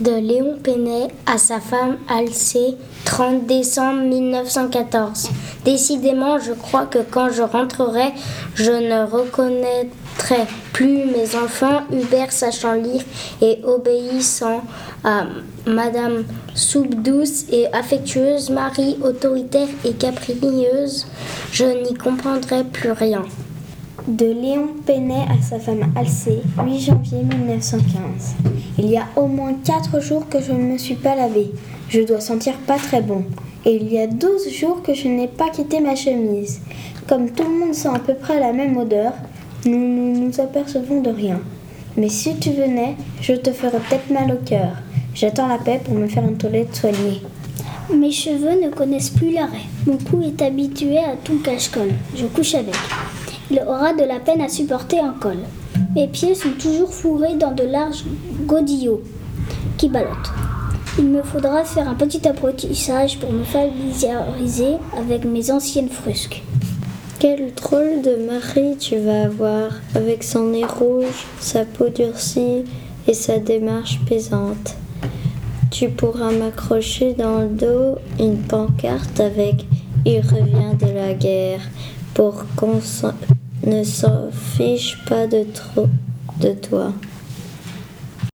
de Léon Penet à sa femme Alcée, 30 décembre 1914. Décidément, je crois que quand je rentrerai, je ne reconnaîtrai plus mes enfants, Hubert sachant lire et obéissant à Madame Soupe douce et affectueuse, Marie autoritaire et capricieuse. Je n'y comprendrai plus rien. De Léon Penet à sa femme Alcée, 8 janvier 1915. Il y a au moins 4 jours que je ne me suis pas lavée. Je dois sentir pas très bon. Et il y a 12 jours que je n'ai pas quitté ma chemise. Comme tout le monde sent à peu près la même odeur, nous ne nous apercevons de rien. Mais si tu venais, je te ferais peut-être mal au cœur. J'attends la paix pour me faire une toilette soignée. Mes cheveux ne connaissent plus l'arrêt. Mon cou est habitué à tout cache-colle. Je couche avec. Il aura de la peine à supporter un col. Mes pieds sont toujours fourrés dans de larges godillots qui ballottent. Il me faudra faire un petit apprentissage pour me familiariser avec mes anciennes frusques. Quel drôle de mari tu vas avoir, avec son nez rouge, sa peau durcie et sa démarche pesante. Tu pourras m'accrocher dans le dos une pancarte avec Il revient de la guerre pour ne s'en fiche pas de trop de toi.